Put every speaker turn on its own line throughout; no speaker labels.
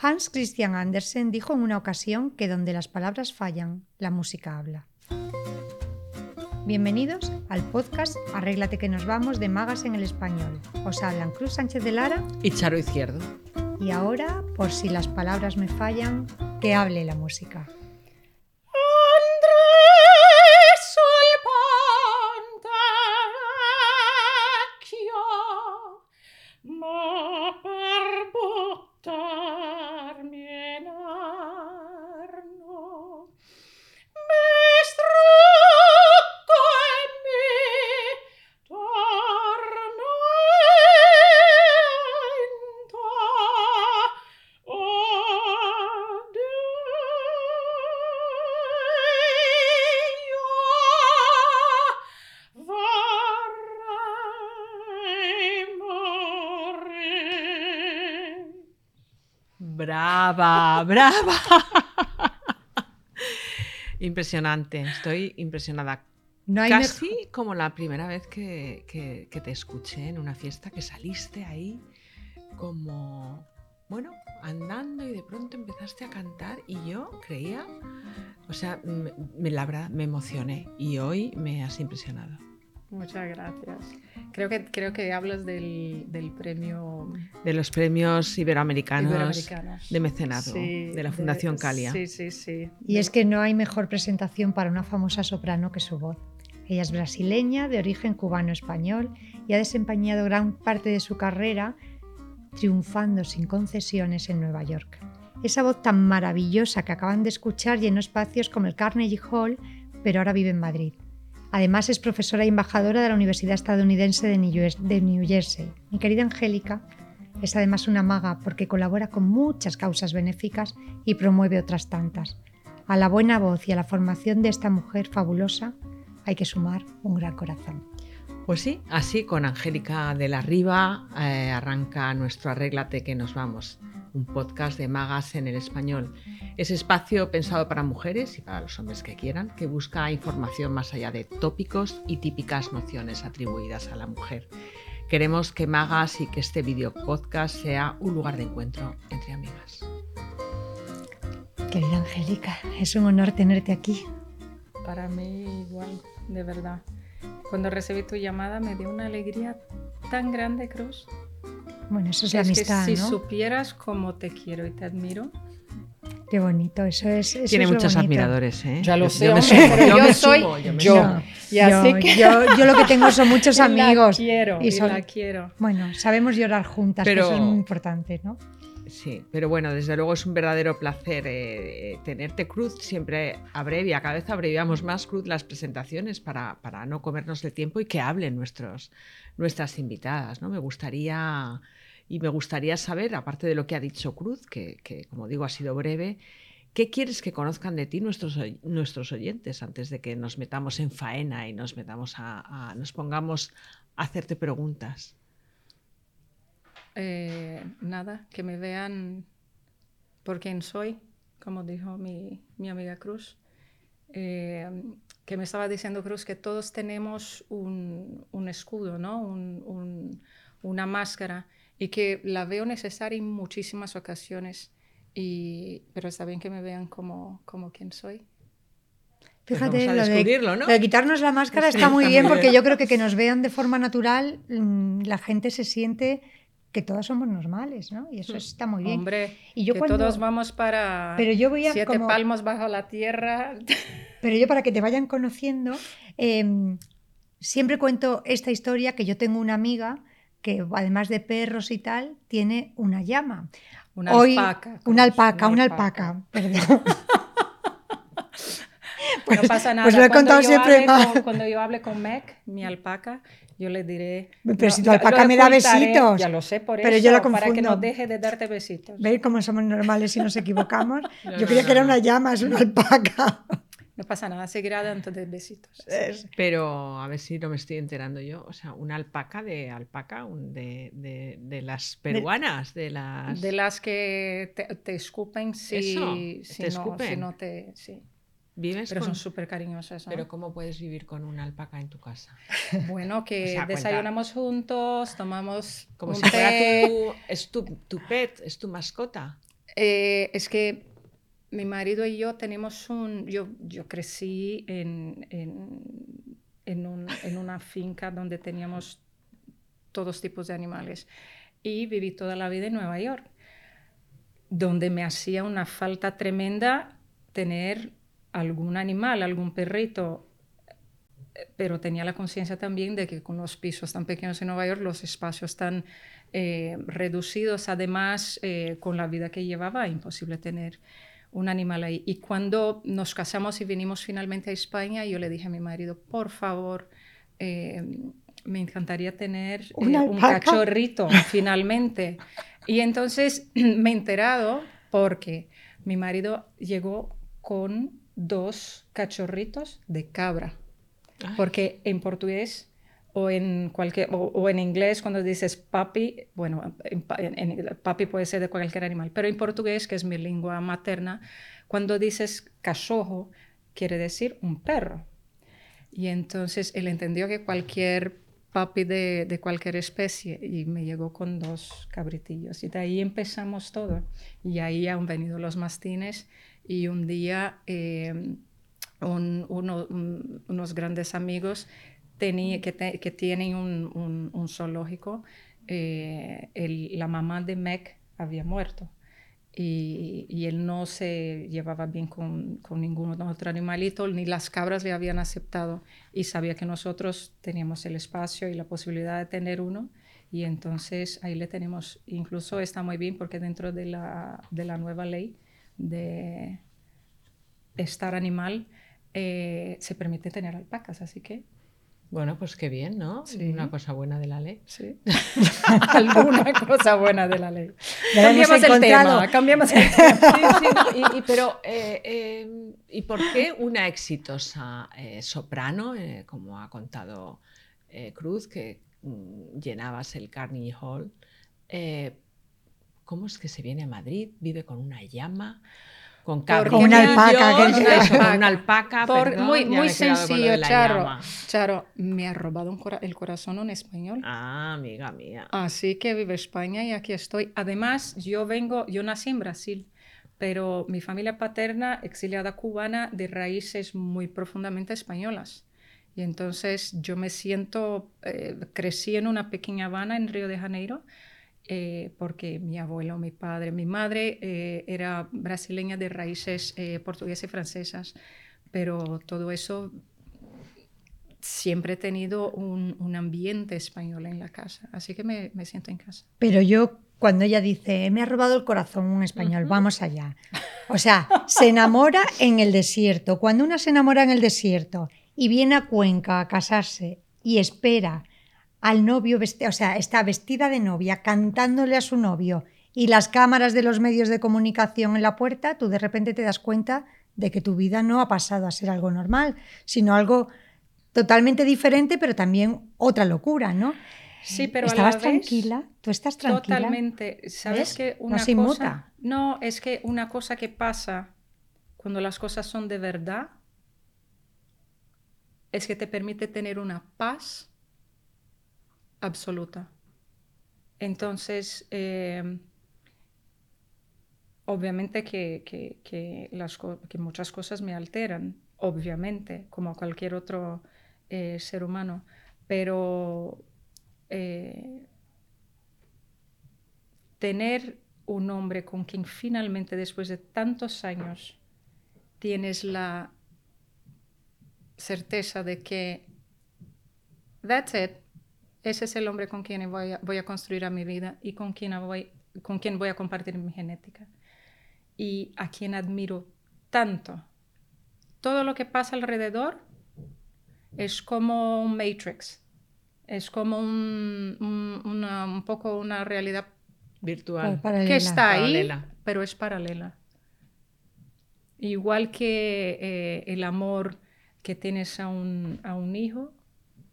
Hans Christian Andersen dijo en una ocasión que donde las palabras fallan, la música habla. Bienvenidos al podcast Arréglate que nos vamos de Magas en el Español. Os hablan Cruz Sánchez de Lara
y Charo Izquierdo.
Y ahora, por si las palabras me fallan, que hable la música.
Brava, brava. Impresionante, estoy impresionada.
No hay
Casi como la primera vez que, que, te escuché en una fiesta, que saliste ahí como, bueno, andando y de pronto empezaste a cantar y yo creía, o sea, me, la verdad me emocioné y hoy me has impresionado.
Muchas gracias. Creo que, creo que hablas del, del premio...
De los premios iberoamericanos, de mecenado, de la Fundación Calia.
Sí, sí, sí.
Y es que no hay mejor presentación para una famosa soprano que su voz. Ella es brasileña, de origen cubano-español, y ha desempeñado gran parte de su carrera triunfando sin concesiones en Nueva York. Esa voz tan maravillosa que acaban de escuchar llenó espacios como el Carnegie Hall, pero ahora vive en Madrid. Además es profesora y embajadora de la Universidad Estadounidense de New Jersey. Mi querida Angélica es además una maga porque colabora con muchas causas benéficas y promueve otras tantas. A la buena voz y a la formación de esta mujer fabulosa hay que sumar un gran corazón.
Pues sí, así con Angélica de la Riva eh, arranca nuestro Arréglate que nos vamos un podcast de magas en el español. Ese espacio pensado para mujeres y para los hombres que quieran, que busca información más allá de tópicos y típicas nociones atribuidas a la mujer. Queremos que Magas y que este video podcast sea un lugar de encuentro entre amigas.
Querida Angélica, es un honor tenerte aquí.
Para mí igual, de verdad. Cuando recibí tu llamada me dio una alegría tan grande, Cruz.
Bueno, eso es, la amistad,
que si supieras cómo te quiero y te admiro.
Qué bonito, eso es.
Tiene muchos admiradores, ¿eh?
Ya lo sé, yo, yo, soy yo.
yo, lo que tengo son muchos amigos.
La quiero, y, la quiero.
Bueno, sabemos llorar juntas, pero, eso es muy importante, ¿no?
Sí, pero bueno, desde luego es un verdadero placer eh, tenerte, Cruz. Siempre abrevia, cada vez abreviamos más, Cruz, las presentaciones para, para no comernos el tiempo y que hablen nuestros, nuestras invitadas. ¿no? Me gustaría y me gustaría saber, aparte de lo que ha dicho Cruz, que, como digo ha sido breve, ¿qué quieres que conozcan de ti nuestros, nuestros oyentes antes de que nos metamos en faena y nos metamos a, nos pongamos a hacerte preguntas?
Eh, nada, que me vean por quién soy, como dijo mi, amiga Cruz. Eh, que me estaba diciendo Cruz que todos tenemos un, escudo, ¿no? una máscara y que la veo necesaria en muchísimas ocasiones, y, pero está bien que me vean como, como quien soy.
Fíjate, lo de, quitarnos la máscara está muy bien porque yo creo que que nos vean de forma natural, mm, la gente se siente que todas somos normales, ¿no? Y eso está muy bien.
Hombre, y yo que todos vamos para
pero yo voy a
siete palmos bajo la tierra.
Pero yo para que te vayan conociendo, em, siempre cuento esta historia que yo tengo una amiga que además de perros y tal, tiene una llama.
Una alpaca.
Una alpaca, una alpaca, perdón.
Pues, no pasa nada. Pues lo he contado siempre cuando yo hable con Meg, mi alpaca, yo le diré.
Pero si tu alpaca me da besitos.
Ya lo sé, por pero eso. Yo la Para que no deje de darte besitos.
¿Veis cómo somos normales si nos equivocamos? yo creía que era una llama, es una alpaca.
No pasa nada, seguirá dando besitos.
Pero a ver si no me estoy enterando yo. O sea, una alpaca de alpaca, de, de, de las peruanas, de, las.
De las que te, escupen si, si, ¿Te no, escupen? si no te. Sí.
¿Vives
Pero son súper cariñosas.
Pero ¿cómo puedes vivir con una alpaca en tu casa?
Bueno, que desayunamos juntos, tomamos
Como si fuera tu, es tu, tu pet, es tu mascota.
Eh, es que mi marido y yo tenemos un... Yo, yo crecí en, en, en, un, en una finca donde teníamos todos tipos de animales y viví toda la vida en Nueva York, donde me hacía una falta tremenda tener algún animal, algún perrito, pero tenía la conciencia también de que con los pisos tan pequeños en Nueva York, los espacios tan eh, reducidos, además, eh, con la vida que llevaba, imposible tener un animal ahí. Y cuando nos casamos y vinimos finalmente a España, yo le dije a mi marido, por favor, eh, me encantaría tener un cachorrito finalmente. Y entonces me he enterado porque mi marido llegó con dos cachorritos de cabra. Porque en portugués o en, cualquier, o, en inglés cuando dices papi, bueno, papi puede ser de cualquier animal, pero en portugués, que es mi lengua materna, cuando dices cachorro, quiere decir un perro. Y entonces él entendió que cualquier papi de, de, cualquier especie y me llegó con dos cabritillos. Y de ahí empezamos todo. Y ahí han venido los mastines y un día eh, unos grandes amigos que, tienen un, un, zoológico, eh, la mamá de Meg había muerto. Y, y, él no se llevaba bien con, con, ningún otro animalito, ni las cabras le habían aceptado y sabía que nosotros teníamos el espacio y la posibilidad de tener uno y entonces ahí le tenemos, incluso está muy bien porque dentro de la nueva ley de estar animal eh, se permite tener alpacas, así que
bueno, pues qué bien, ¿no? Una cosa buena de la ley.
Sí. Alguna cosa buena de la ley. Cambiamos el tema, cambiamos el
tema. y, pero, eh, em, ¿y por qué una exitosa eh, soprano, eh, como ha contado Cruz, que mm, llenabas el Carnegie Hall, ¿cómo es que se viene a Madrid? ¿Vive con una llama? con
una alpaca.
con una alpaca.
muy muy sencillo, Charo. Charo, me ha robado el corazón un español.
Ah, amiga mía.
Así que vive España y aquí estoy. Además, yo vengo, yo nací en Brasil, pero mi familia paterna, exiliada cubana, de raíces muy profundamente españolas. Y entonces yo me siento, eh, crecí en una pequeña Habana en Río de Janeiro eh, porque mi abuelo, mi padre, mi madre eh, era brasileña de raíces eh, portuguesas y francesas, pero todo eso siempre he tenido un, un, ambiente español en la casa, así que me, me, siento en casa.
Pero yo, cuando ella dice, me ha robado el corazón un español, vamos allá. O sea, se enamora en el desierto. Cuando una se enamora en el desierto y viene a Cuenca a casarse y espera al novio, o sea, está vestida de novia, cantándole a su novio y las cámaras de los medios de comunicación en la puerta, tú de repente te das cuenta de que tu vida no ha pasado a ser algo normal, sino algo totalmente diferente, pero también otra locura, ¿no?
Sí, pero
estabas
a la
tranquila, tú estás tranquila.
Totalmente. Sabes que una no cosa, no es que una cosa que pasa cuando las cosas son de verdad es que te permite tener una paz absoluta. Entonces, eh, obviamente que, las que, muchas cosas me alteran, obviamente, como cualquier otro eh, ser humano, pero eh, tener un hombre con quien finalmente, después de tantos años, tienes la certeza de que that's it, ese es el hombre con quien voy a, voy a construir a mi vida y con quien, voy, con quien voy a compartir mi genética. Y a quien admiro tanto. Todo lo que pasa alrededor es como un matrix, es como un, un, poco una realidad
virtual
que está ahí, pero es paralela. Igual que eh, el amor que tienes a un, a un hijo,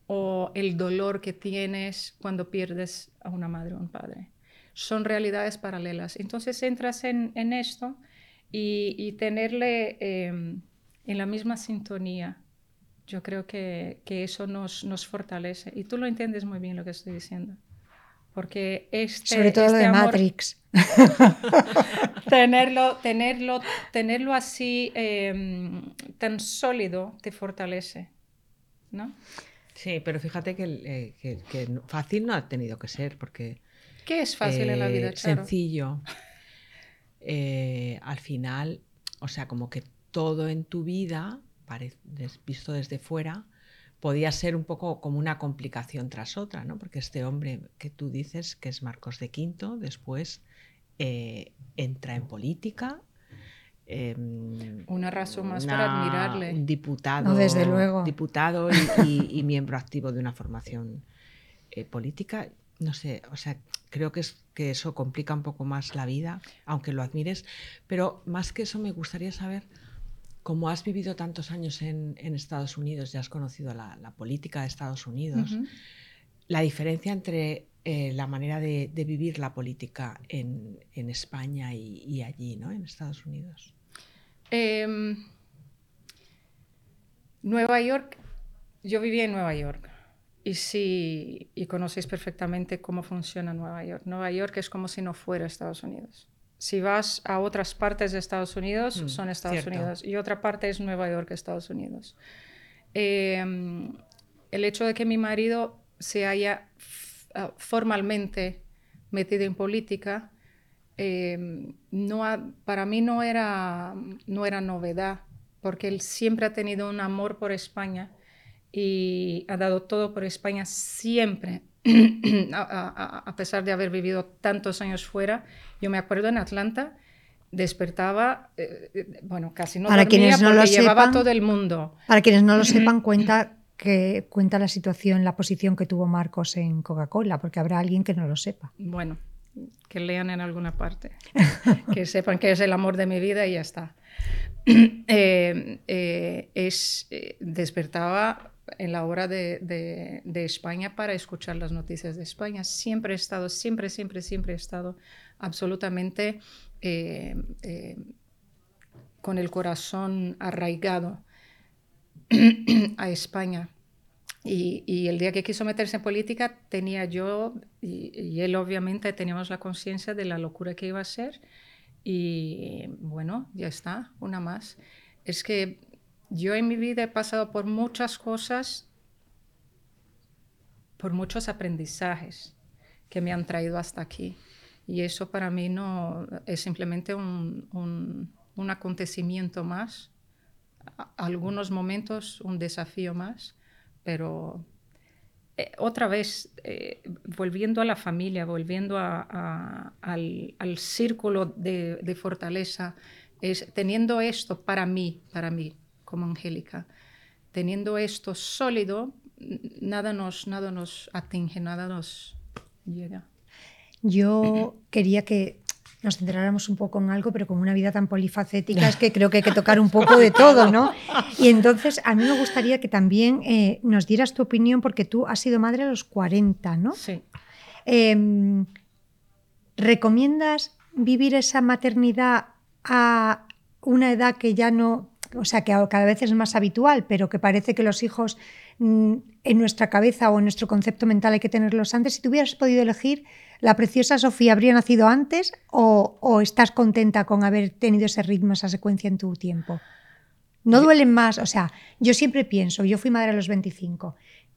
o el dolor que tienes cuando pierdes a una madre o un padre. Son realidades paralelas. Entonces entras en, esto y, tenerle em, en la misma sintonía. Yo creo que, eso nos, nos, fortalece. Y tú lo entiendes muy bien lo que estoy diciendo. Porque este,
Sobre todo
este
lo de
amor-
Matrix.
tenerlo, tenerlo, tenerlo así eh, tan sólido te fortalece, ¿no?
Sí, pero fíjate que, eh, que- fácil no ha tenido que ser, porque
¿Qué es fácil en la vida,
eh,
Charo?
sencillo. Eh, al final, o sea, como que todo en tu vida, visto desde fuera, podía ser un poco como una complicación tras otra, ¿no? Porque este hombre que tú dices, que es Marcos de Quinto, después eh, entra en política. Em,
Una razón más para admirarle.
Un diputado,
No, desde luego.
diputado y, y- y miembro activo de una formación eh, política. No sé, o sea, creo que, es, que eso complica un poco más la vida, aunque lo admires. Pero más que eso, me gustaría saber, cómo has vivido tantos años en, en Estados Unidos y has conocido la, la política de Estados Unidos, la diferencia entre eh, la manera de, de vivir la política en, en España y, y allí, ¿no? En Estados Unidos.
Em, Nueva York, yo vivía en Nueva York y sí, y conocéis perfectamente cómo funciona Nueva York. Nueva York es como si no fuera Estados Unidos. Si vas a otras partes de Estados Unidos,
Mm,
son Estados
cierto.
Unidos y otra parte es Nueva York, Estados Unidos. Em, el hecho de que mi marido se haya ah, formalmente metido en política eh, no ha- para mí no era, no era novedad, porque él siempre ha tenido un amor por España y ha dado todo por España siempre, a, a- a- a pesar de haber vivido tantos años fuera. Yo me acuerdo en Atlanta, despertaba, eh, eh, bueno, casi no
Para
dormía
quienes no
porque
lo
llevaba
sepan,
todo el mundo.
Para quienes no lo sepan, cuenta que cuenta la situación, la posición que tuvo Marcos en Coca-Cola, porque habrá alguien que no lo sepa.
Bueno, que lean en alguna parte, que sepan que es el amor de mi vida y ya está. Eh, eh, es, eh, despertaba en la hora de, de- de España para escuchar las noticias de España. Siempre he estado, siempre, siempre, siempre he estado absolutamente eh, con el corazón arraigado a España. Y, el día que quiso meterse en política tenía yo y, él obviamente teníamos la conciencia de la locura que iba a ser y bueno, ya está, una más. Es que yo en mi vida he pasado por muchas cosas, por muchos aprendizajes que me han traído hasta aquí. Y eso para mí no es simplemente un, un- acontecimiento más, algunos momentos un desafío más, pero eh, otra vez, eh, volviendo a la familia, volviendo a- al, al círculo de, de fortaleza, es teniendo esto para mí, para mí, como Angélica, teniendo esto sólido, nada nos, nada nos atinge, nada nos llega.
Yo quería que nos centráramos un poco en algo, pero con una vida tan polifacética es que creo que hay que tocar un poco de todo, ¿no? Y entonces a mí me gustaría que también eh, nos dieras tu opinión, porque tú has sido madre a los 40, ¿no?
Sí.
Em, ¿Recomiendas vivir esa maternidad a una edad que ya no, o sea, que cada vez es más habitual, pero que parece que los hijos en nuestra cabeza o en nuestro concepto mental hay que tenerlos antes? Si tú hubieras podido elegir, ¿la preciosa Sofía habría nacido antes o, o estás contenta con haber tenido ese ritmo, esa secuencia en tu tiempo? No duelen más, o sea, yo siempre pienso, yo fui madre a los 25,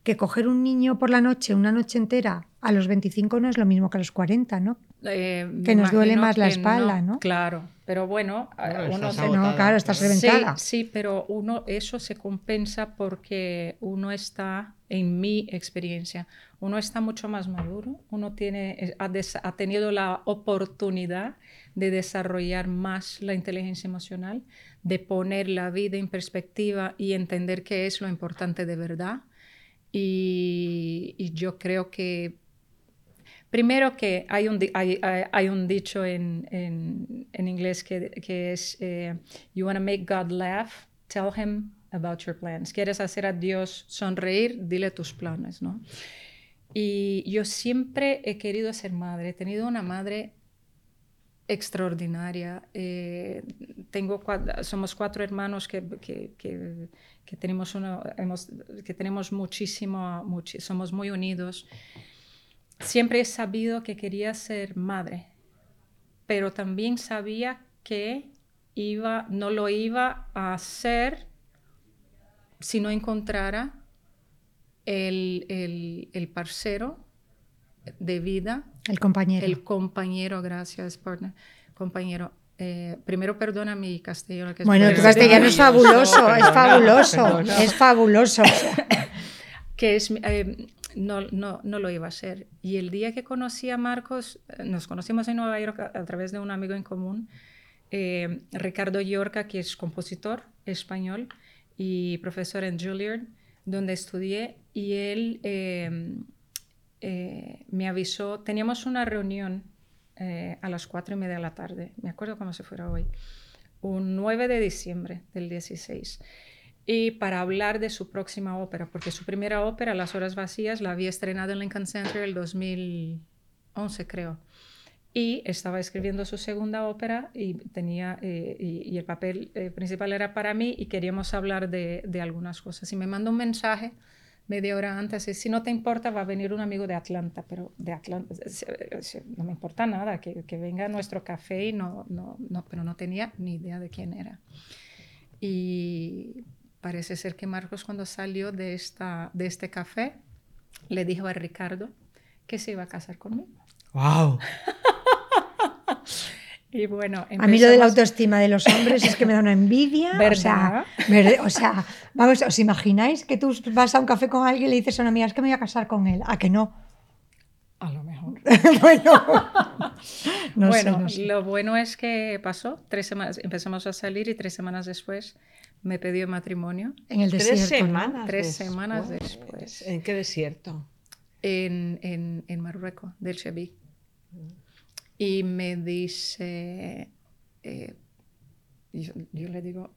que coger un niño por la noche, una noche entera, a los 25 no es lo mismo que a los 40, ¿no?
Eh,
Que nos duele más la espalda, ¿no?
Claro, pero bueno,
Bueno,
uno
estás
se-
agotada,
No, claro, estás reventada.
Sí, sí, pero uno, eso se compensa porque uno está, en mi experiencia, uno está mucho más maduro, uno tiene, ha, des- ha tenido la oportunidad de desarrollar más la inteligencia emocional, de poner la vida en perspectiva y entender qué es lo importante de verdad. Y, y yo creo que Primero que hay un, hay- hay un dicho en, en- en inglés que, que es, eh, you want to make God laugh, tell him about your plans. Quieres hacer a Dios sonreír, dile tus planes, ¿no? Y yo siempre he querido ser madre, he tenido una madre extraordinaria. eh, tengo somos cuatro hermanos que, que- tenemos, uno, hemos- que tenemos muchísimo, muchi- somos muy unidos. siempre he sabido que quería ser madre, pero también sabía que iba, no lo iba a hacer si no encontrara el, el, el parcero de vida.
El compañero.
El compañero, gracias, partner. Compañero. Eh, primero perdona mi castellano. Que
bueno, tu castellano es fabuloso, es fabuloso,
perdona.
es fabuloso.
que es, eh, no, no, no lo iba a hacer. Y el día que conocí a Marcos, eh, nos conocimos en Nueva York a, a través de un amigo en común, eh, Ricardo Yorca, que es compositor español y profesor en Juilliard, donde estudié, y él eh, me avisó, teníamos una reunión eh, a las cuatro y media de la tarde, me acuerdo como si fuera hoy, un 9 de diciembre del 16 y para hablar de su próxima ópera, porque su primera ópera, Las Horas Vacías, la había estrenado en Lincoln Center el 2011, creo. Y estaba escribiendo su segunda ópera y, tenía, eh, y, el papel principal era para mí y queríamos hablar de, de, algunas cosas. Y me mandó un mensaje media hora antes, y, si no te importa, va a venir un amigo de Atlanta, pero de Atlanta, no me importa nada, que, que venga a nuestro café y no, no, no, pero no tenía ni idea de quién era. Y parece ser que Marcos cuando salió de, esta, de este café le dijo a Ricardo que se iba a casar conmigo.
¡Wow!
y bueno,
empezamos... a mí lo de la autoestima de los hombres es que me da una envidia.
¿verdad?
O sea, me, o sea, vamos, ¿os imagináis que tú vas a un café con alguien y le dices a una amiga, es que me voy a casar con él? ¿A que no?
A lo mejor.
bueno,
no bueno sé, no sé. lo bueno es que pasó, tres semanas, empezamos a salir y tres semanas después me pidió matrimonio.
En el desierto.
Tres semanas.
¿no? Tres después. semanas después.
¿En qué desierto?
En, en, en Marruecos, del Chebi. Y me dice, eh, yo, yo, le digo,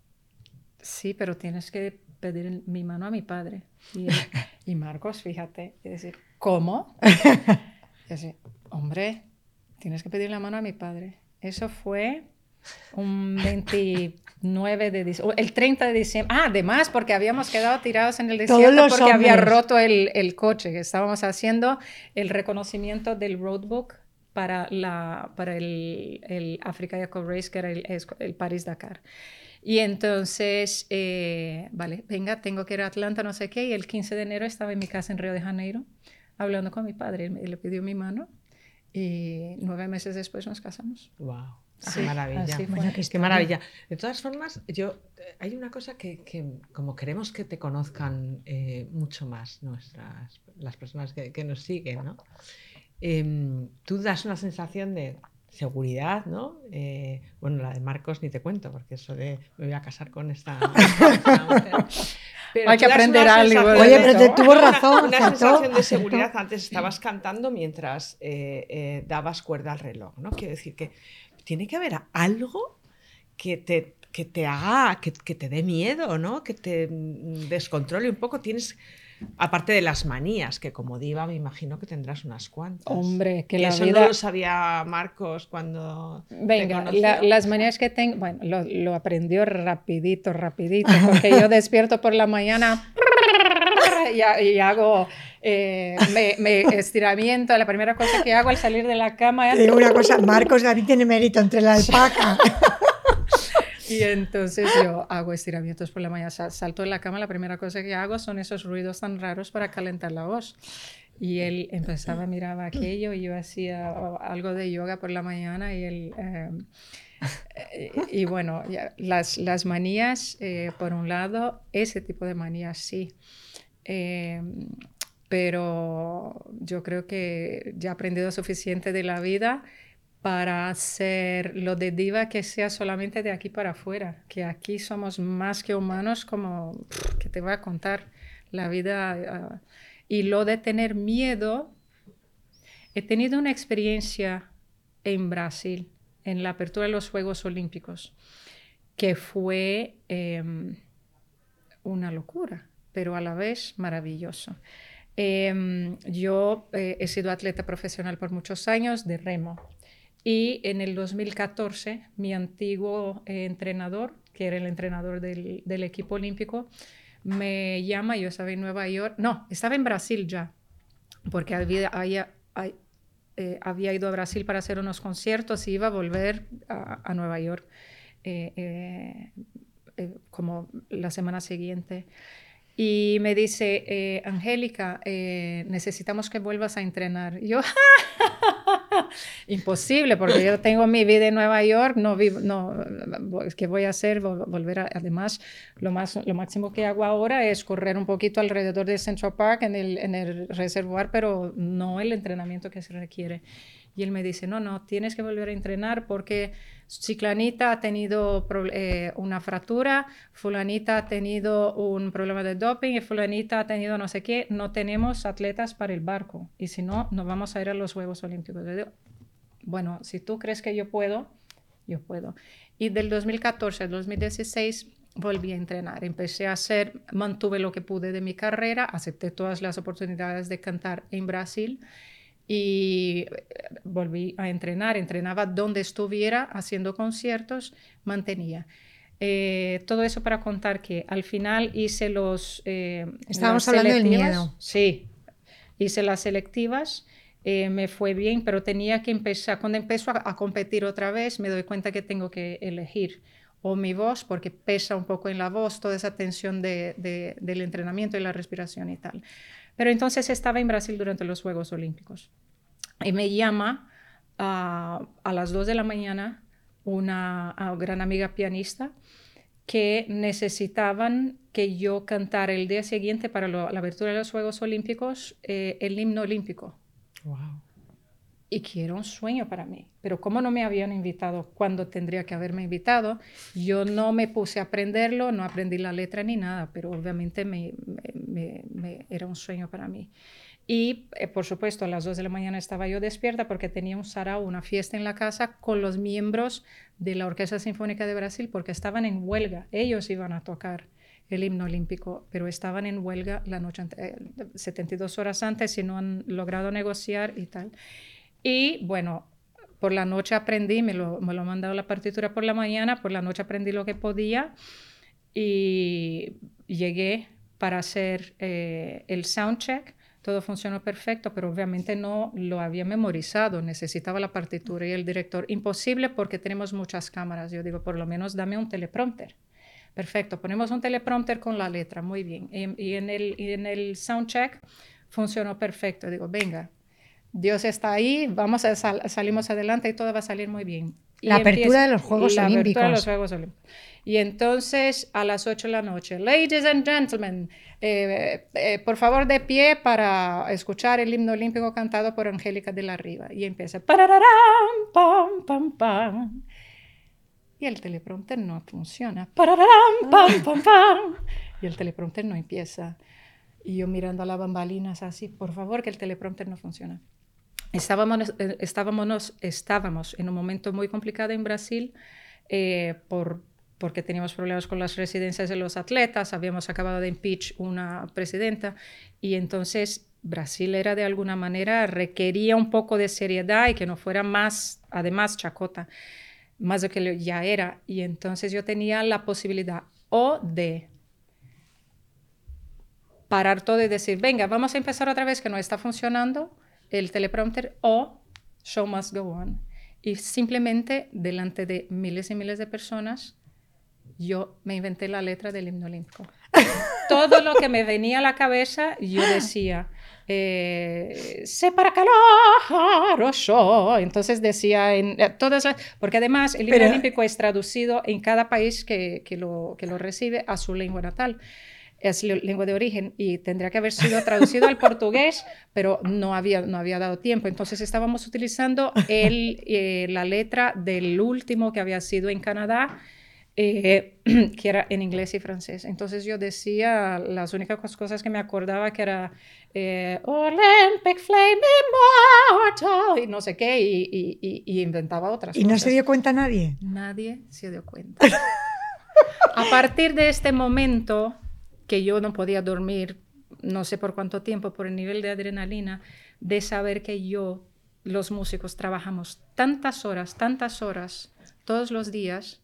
sí, pero tienes que pedir mi mano a mi padre. Y, él, y Marcos, fíjate, y decir, ¿cómo? Y decir, hombre, tienes que pedir la mano a mi padre. Eso fue un 29 de diciembre, el 30 de diciembre. Ah, además, porque habíamos quedado tirados en el desierto porque hombres. había roto el, el, coche. Estábamos haciendo el reconocimiento del roadbook para, la, para el, el Africa Eco Race, que era el, el París-Dakar. Y entonces, eh, vale, venga, tengo que ir a Atlanta, no sé qué. Y el 15 de enero estaba en mi casa en Río de Janeiro, hablando con mi padre. Él le pidió mi mano y nueve meses después nos casamos.
¡Wow! Sí, qué maravilla. Bueno, qué, qué, maravilla. De todas formas, yo hay una cosa que, que como queremos que te conozcan eh, mucho más nuestras las personas que, que nos siguen, ¿no? Eh, tú das una sensación de seguridad, ¿no? Eh, bueno, la de Marcos ni te cuento, porque eso de me voy a casar con esta, esta mujer.
Pero Hay que aprender algo.
Oye, pero te tuvo razón.
Una, una sensación de seguridad. Antes estabas cantando mientras eh, eh, dabas cuerda al reloj, ¿no? Quiero decir que tiene que haber algo que te, que te haga, que, que te dé miedo, ¿no? Que te descontrole un poco. Tienes Aparte de las manías, que como diva me imagino que tendrás unas cuantas.
Hombre, que,
que
la
eso
vida...
no lo sabía Marcos cuando
Venga,
te
la, las manías que tengo, bueno, lo, lo, aprendió rapidito, rapidito, porque yo despierto por la mañana y, y hago eh, me, me, estiramiento. La primera cosa que hago al salir de la cama
es... Digo una cosa, Marcos David tiene mérito entre la alpaca.
Y entonces yo hago estiramientos por la mañana, salto de la cama, la primera cosa que hago son esos ruidos tan raros para calentar la voz. Y él empezaba, miraba aquello y yo hacía algo de yoga por la mañana y él... Eh, y, y, bueno, las, las manías, eh, por un lado, ese tipo de manías sí. Eh, pero yo creo que ya he aprendido suficiente de la vida para hacer lo de diva que sea solamente de aquí para afuera, que aquí somos más que humanos como que te voy a contar la vida. Uh, y lo de tener miedo, he tenido una experiencia en Brasil, en la apertura de los Juegos Olímpicos, que fue eh, una locura, pero a la vez maravilloso. Eh, yo eh, he sido atleta profesional por muchos años de remo y en el 2014, mi antiguo eh, entrenador, que era el entrenador del, del, equipo olímpico, me llama, yo estaba en Nueva York, no, estaba en Brasil ya, porque había, había, eh, había ido a Brasil para hacer unos conciertos y iba a volver a, Nueva York eh, como la semana siguiente. Y me dice, Angélica, necesitamos que vuelvas a entrenar. Y yo, imposible, porque yo tengo mi vida en Nueva York, no vivo, no, ¿qué voy a hacer? Volver a, además, lo, más, lo máximo que hago ahora es correr un poquito alrededor de Central Park en el, en el reservoir, pero no el entrenamiento que se requiere. Y él me dice, no, no, tienes que volver a entrenar porque ciclanita ha tenido eh, una fractura, fulanita ha tenido un problema de doping y fulanita ha tenido no sé qué. No tenemos atletas para el barco y si no, no vamos a ir a los Juegos Olímpicos. bueno, si tú crees que yo puedo, yo puedo. Y del 2014 al 2016 volví a entrenar. Empecé a hacer, mantuve lo que pude de mi carrera, acepté todas las oportunidades de cantar en Brasil y eh, volví a entrenar, entrenaba donde estuviera haciendo conciertos, mantenía. Eh, todo eso para contar que al final hice los...
Eh, Estábamos hablando del miedo.
Sí, hice las selectivas, me fue bien, pero tenía que empezar, cuando empiezo a, competir otra vez, me doy cuenta que tengo que elegir o mi voz, porque pesa un poco en la voz toda esa tensión de, del entrenamiento y la respiración y tal. Pero entonces estaba en Brasil durante los Juegos Olímpicos y me llama a las 2 de la mañana una gran amiga pianista que necesitaban que yo cantara el día siguiente para la abertura de los Juegos Olímpicos eh, el himno olímpico. Wow. Y que era un sueño para mí. Pero como no me habían invitado cuando tendría que haberme invitado, yo no me puse a aprenderlo, no aprendí la letra ni nada, pero obviamente me, me, era un sueño para mí. Y, eh, por supuesto, a las 2 de la mañana estaba yo despierta porque tenía un sarao, una fiesta en la casa con los miembros de la Orquesta Sinfónica de Brasil porque estaban en huelga. Ellos iban a tocar el himno olímpico, pero estaban en huelga la noche, 72 eh, horas antes y no han logrado negociar y tal. Y bueno, por la noche aprendí, me lo, me lo mandado la partitura por la mañana, por la noche aprendí lo que podía y llegué para hacer eh, el soundcheck todo funcionó perfecto, pero obviamente no lo había memorizado, necesitaba la partitura y el director. Imposible porque tenemos muchas cámaras. Yo digo, por lo menos dame un teleprompter. Perfecto, ponemos un teleprompter con la letra, muy bien. Y, en, el, soundcheck funcionó perfecto. Digo, venga, Dios está ahí, vamos a salimos adelante y todo va a salir muy bien.
La apertura de los Juegos la Olímpicos.
de los Juegos Olímpicos. Y entonces a las 8 de la noche, ladies and gentlemen, eh, eh, por favor de pie para escuchar el himno olímpico cantado por Angélica de la Riva. Y empieza, pam, pam, pam. Y el teleprompter no funciona. pam, pam, pam. Y el teleprompter no empieza. Y yo mirando a las bambalinas así, por favor, que el teleprompter no funciona. Estábamos, eh, estábamos, estábamos en un momento muy complicado en Brasil por porque teníamos problemas con las residencias de los atletas, habíamos acabado de impeach una presidenta y entonces Brasil era de alguna manera, requería un poco de seriedad y que no fuera más, además, chacota, más de que ya era. Y entonces yo tenía la posibilidad o de parar todo y decir, venga, vamos a empezar otra vez que no está funcionando el teleprompter o show must go on. Y simplemente delante de miles y miles de personas yo me inventé la letra del himno olímpico. Todo lo que me venía a la cabeza, yo decía, eh, sé para Entonces decía en eh, todas porque además el himno olímpico es traducido en cada país que, que, lo, que lo recibe a su lengua natal es lengua de origen y tendría que haber sido traducido al portugués, pero no había, no había dado tiempo. Entonces estábamos utilizando el, eh, la letra del último que había sido en Canadá eh, que era en inglés y francés. Entonces yo decía las únicas cosas que me acordaba que era eh, Olympic Flame Immortal y no sé qué, y, inventaba otras
cosas. ¿Y no se dio cuenta nadie?
Nadie se dio cuenta. A partir de este momento que yo no podía dormir, no sé por cuánto tiempo, por el nivel de adrenalina, de saber que yo, los músicos, trabajamos tantas horas, tantas horas, todos los días,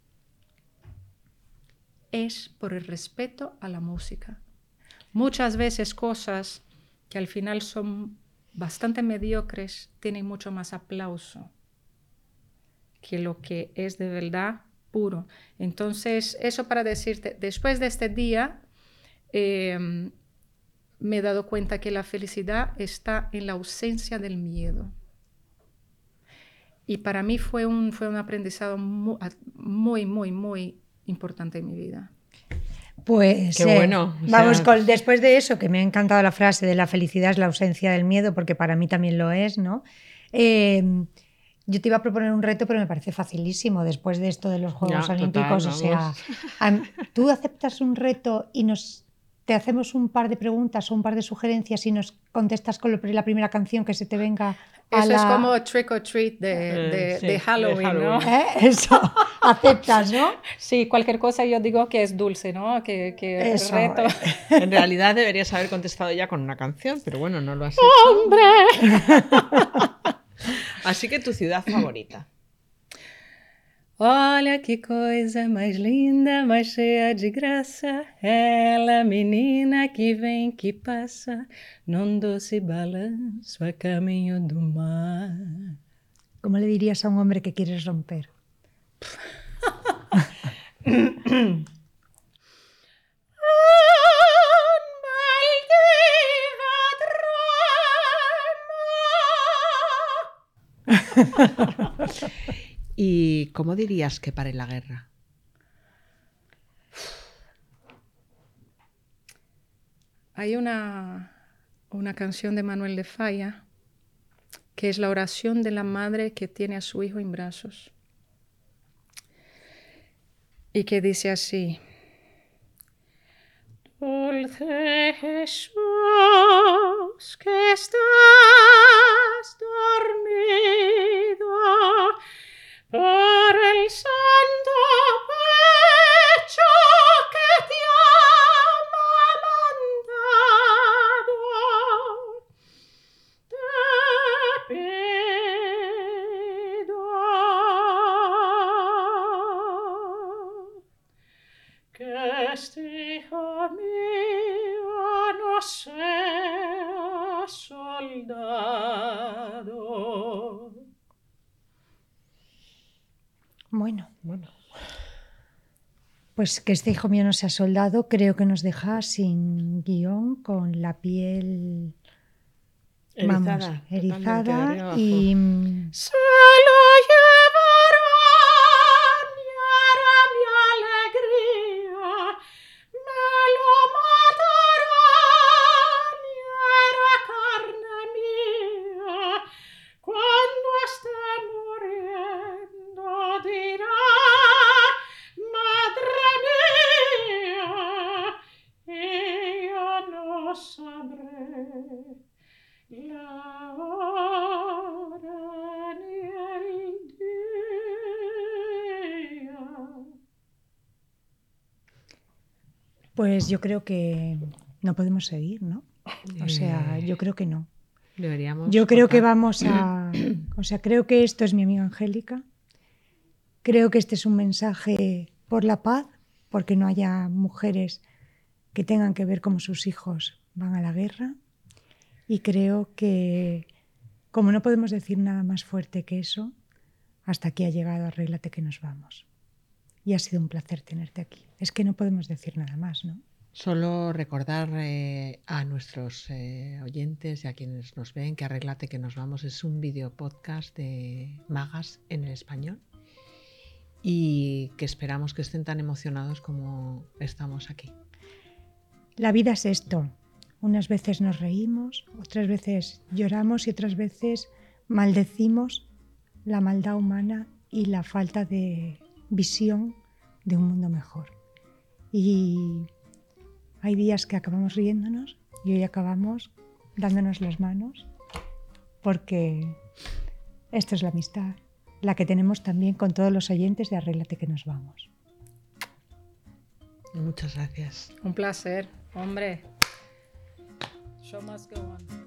es por el respeto a la música. Muchas veces cosas que al final son bastante mediocres tienen mucho más aplauso que lo que es de verdad puro. Entonces, eso para decirte, después de este día, em, me he dado cuenta que la felicidad está en la ausencia del miedo. Y para mí fue un, fue un aprendizado muy, muy, muy, importante en mi vida.
Pues
Qué bueno.
vamos con después de eso que me ha encantado la frase de la felicidad es la ausencia del miedo porque para mí también lo es, ¿no? Em, yo te iba a proponer un reto, pero me parece facilísimo después de esto de los Juegos Olímpicos. o sea, tú aceptas un reto y nos te hacemos un par de preguntas o un par de sugerencias y nos contestas con la primera canción que se te venga.
A Eso es como trick or treat de, eh, de, Halloween, ¿no?
¿Eh? Eso, aceptas, ¿no?
Sí, cualquier cosa yo digo que es dulce, ¿no? Que, que Eso. reto.
En realidad deberías haber contestado ya con una canción, pero bueno, no lo has hecho.
¡Hombre!
Así que tu ciudad favorita.
Olha que coisa mais linda, mais cheia de graça, ela, menina que vem, que passa, num doce balanço a caminho do mar.
¿Cómo le dirías a un hombre que quieres romper?
¿Y cómo dirías que pare la guerra?
Hay una, una canción de Manuel de Falla que es la oración de la madre que tiene a su hijo en brazos y que dice así. Dulce Jesús, que estás dormido por
Pues que este hijo mío no sea soldado, creo que nos deja sin guion, con la piel
Erizada,
vamos, erizada y pues yo creo que no podemos seguir, ¿no? O sea, yo creo que no.
Deberíamos.
Yo creo que vamos a... O sea, creo que esto es mi amiga Angélica. Creo que este es un mensaje por la paz, porque no haya mujeres que tengan que ver cómo sus hijos van a la guerra. Y creo que, como no podemos decir nada más fuerte que eso, hasta aquí ha llegado, arréglate que nos vamos. Y ha sido un placer tenerte aquí. Es que no podemos decir nada más, ¿no?
Solo recordar eh, a nuestros eh, oyentes y a quienes nos ven que Arréglate que nos vamos es un video podcast de magas en el español y que esperamos que estén tan emocionados como estamos aquí.
La vida es esto. Unas veces nos reímos, otras veces lloramos y otras veces maldecimos la maldad humana y la falta de visión de un mundo mejor. Y hay días que acabamos riéndonos y hoy acabamos dándonos las manos porque esto es la amistad, la que tenemos también con todos los oyentes de Arréglate que nos vamos.
Muchas gracias.
Un placer, hombre. Show must go on.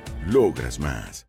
Logras más.